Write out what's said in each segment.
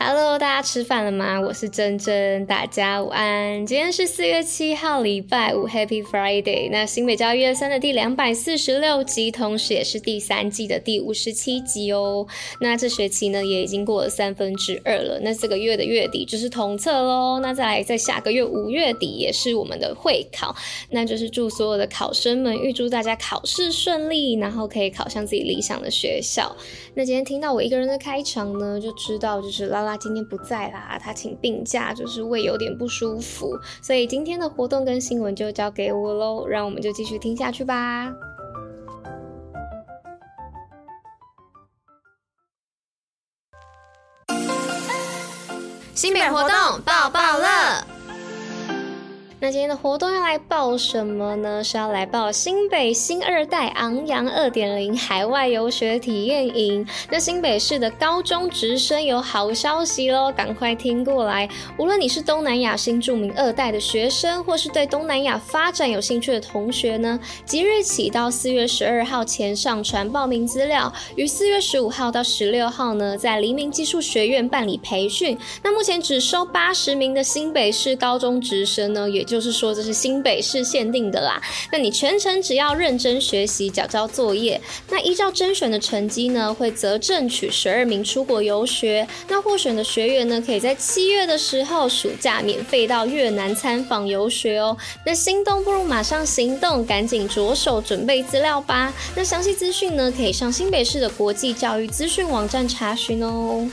Hello，大家吃饭了吗？我是珍珍，大家午安。今天是四月七号，礼拜五，Happy Friday。那新北教育一二三的第两百四十六集，同时也是第三季的第五十七集哦。那这学期呢，也已经过了三分之二了。那这个月的月底就是统测喽。那再来，在下个月五月底也是我们的会考。那就是祝所有的考生们，预祝大家考试顺利，然后可以考上自己理想的学校。那今天听到我一个人的开场呢，就知道就是拉今天不在啦，他请病假，就是胃有点不舒服，所以今天的活动跟新闻就交给我喽，让我们就继续听下去吧。新品活动爆爆乐。那今天的活动要来报什么呢？是要来报新北新二代昂扬二点零海外游学体验营。那新北市的高中直升有好消息喽，赶快听过来！无论你是东南亚新著名二代的学生，或是对东南亚发展有兴趣的同学呢，即日起到四月十二号前上传报名资料，于四月十五号到十六号呢，在黎明技术学院办理培训。那目前只收八十名的新北市高中直升呢，也就是说，这是新北市限定的啦。那你全程只要认真学习，缴交作业，那依照甄选的成绩呢，会择正取十二名出国游学。那获选的学员呢，可以在七月的时候暑假免费到越南参访游学哦。那心动不如马上行动，赶紧着手准备资料吧。那详细资讯呢，可以上新北市的国际教育资讯网站查询哦。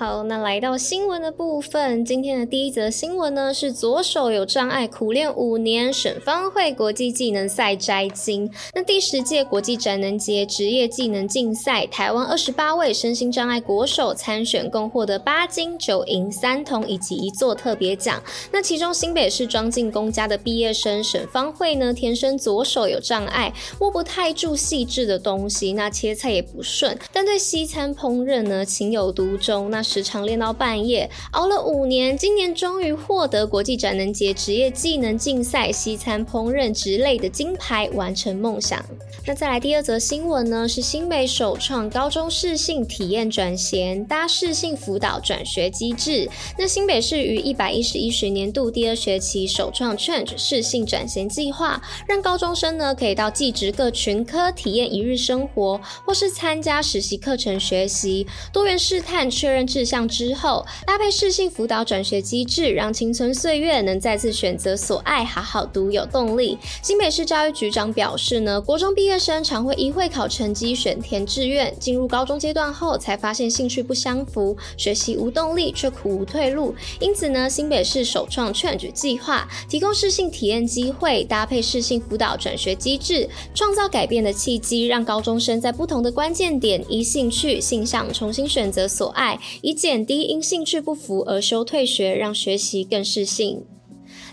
好，那来到新闻的部分，今天的第一则新闻呢，是左手有障碍苦练五年，省方会国际技能赛摘金。那第十届国际展能节职业技能竞赛，台湾二十八位身心障碍国手参选，共获得八金九银三铜以及一座特别奖。那其中新北市庄敬公家的毕业生沈方慧呢，天生左手有障碍，握不太住细致的东西，那切菜也不顺，但对西餐烹饪呢情有独钟。那时常练到半夜，熬了五年，今年终于获得国际展能节职业技能竞赛西餐烹饪之类的金牌，完成梦想。那再来第二则新闻呢？是新北首创高中适性体验转衔搭适性辅导转学机制。那新北市于一百一十一学年度第二学期首创 Change 适性转衔计划，让高中生呢可以到技职各群科体验一日生活，或是参加实习课程学习，多元试探确认志向之后，搭配适性辅导转学机制，让青春岁月能再次选择所爱，好好读有动力。新北市教育局长表示呢，国中毕业生常会依会考成绩选填志愿，进入高中阶段后才发现兴趣不相符，学习无动力却苦无退路。因此呢，新北市首创 Change 计划，提供适性体验机会，搭配适性辅导转学机制，创造改变的契机，让高中生在不同的关键点依兴趣、性向重新选择所爱。以减低因兴趣不符而休退学，让学习更适性。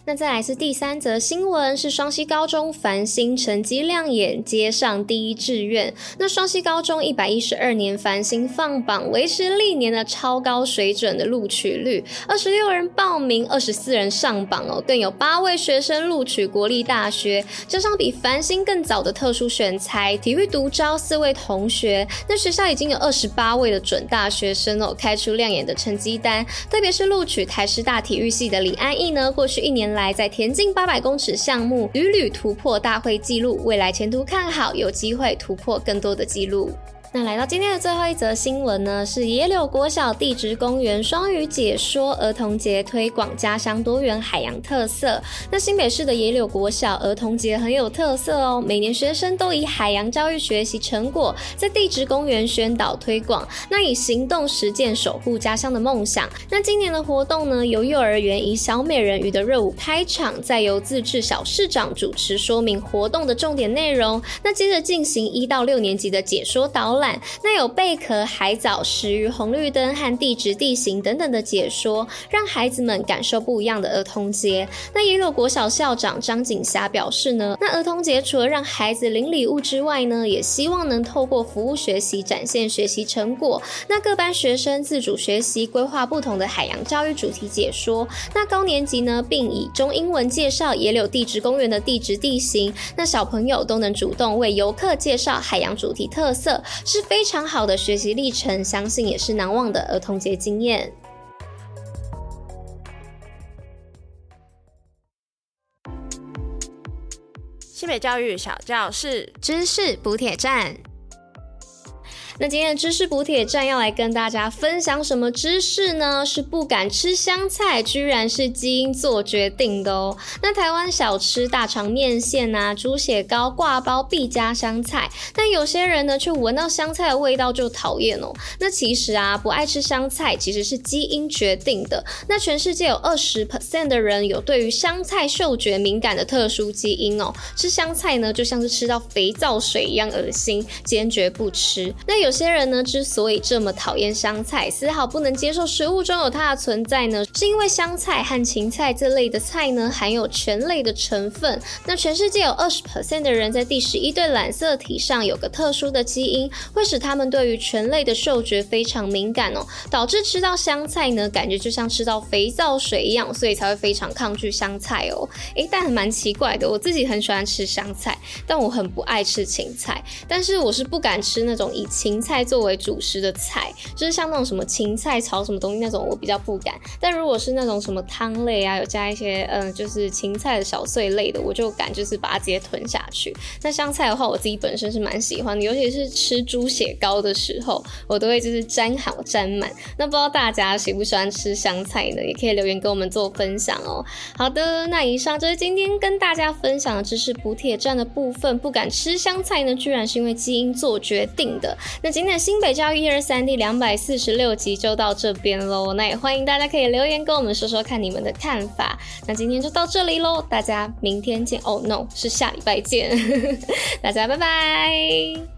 那再来是第三则新闻，是双溪高中繁星成绩亮眼，接上第一志愿。那双溪高中一百一十二年繁星放榜，维持历年的超高水准的录取率，二十六人报名，二十四人上榜哦，更有八位学生录取国立大学，加上比繁星更早的特殊选才，体育独招四位同学。那学校已经有二十八位的准大学生哦，开出亮眼的成绩单，特别是录取台师大体育系的李安逸呢，过去一年来。在田径八百公尺项目屡屡突破大会纪录，未来前途看好，有机会突破更多的纪录。那来到今天的最后一则新闻呢，是野柳国小地质公园双语解说儿童节推广家乡多元海洋特色。那新北市的野柳国小儿童节很有特色哦，每年学生都以海洋教育学习成果在地质公园宣导推广，那以行动实践守护家乡的梦想。那今年的活动呢，由幼儿园以小美人鱼的热舞开场，再由自治小市长主持说明活动的重点内容。那接着进行一到六年级的解说导览，那有贝壳、海藻、石鱼、红绿灯和地质地形等等的解说，让孩子们感受不一样的儿童节。那耶鲁国小校长张景霞表示呢，那儿童节除了让孩子领礼物之外呢，也希望能透过服务学习展现学习成果。那各班学生自主学习，规划不同的海洋教育主题解说。那高年级呢，并以中英文介绍野柳地质公园的地质地形。那小朋友都能主动为游客介绍海洋主题特色，是非常好的学习历程，相信也是难忘的儿童节经验。西北教育小教室，知识补铁站。那今天的知识补帖站要来跟大家分享什么知识呢？是不敢吃香菜，居然是基因做决定的哦。那台湾小吃大肠面线啊，猪血糕挂包必加香菜，但有些人呢却闻到香菜的味道就讨厌哦。那其实啊，不爱吃香菜其实是基因决定的。那全世界有二十 percent 的人有对于香菜嗅觉敏感的特殊基因哦。吃香菜呢，就像是吃到肥皂水一样恶心，坚决不吃。那有。有些人呢，之所以这么讨厌香菜，丝毫不能接受食物中有它的存在呢，是因为香菜和芹菜这类的菜呢，含有醛类的成分。那全世界有二十 percent 的人在第十一对染色体上有个特殊的基因，会使他们对于醛类的嗅觉非常敏感哦，导致吃到香菜呢，感觉就像吃到肥皂水一样，所以才会非常抗拒香菜哦。诶，但还蛮奇怪的，我自己很喜欢吃香菜，但我很不爱吃芹菜，但是我是不敢吃那种以芹菜作为主食的菜，就是像那种什么芹菜炒什么东西那种，我比较不敢。但如果是那种什么汤类啊，有加一些嗯，就是芹菜的小碎类的，我就敢就是把它直接吞下去。那香菜的话，我自己本身是蛮喜欢的，尤其是吃猪血糕的时候，我都会就是沾好沾满。那不知道大家喜不喜欢吃香菜呢？也可以留言跟我们做分享哦。好的，那以上就是今天跟大家分享的知识补铁站的部分。不敢吃香菜呢，居然是因为基因做决定的。那今天的新北教育一二三第两百四十六集就到这边喽，那也欢迎大家可以留言跟我们说说看你们的看法。那今天就到这里喽，大家明天见。哦 no，是下礼拜见，大家拜拜。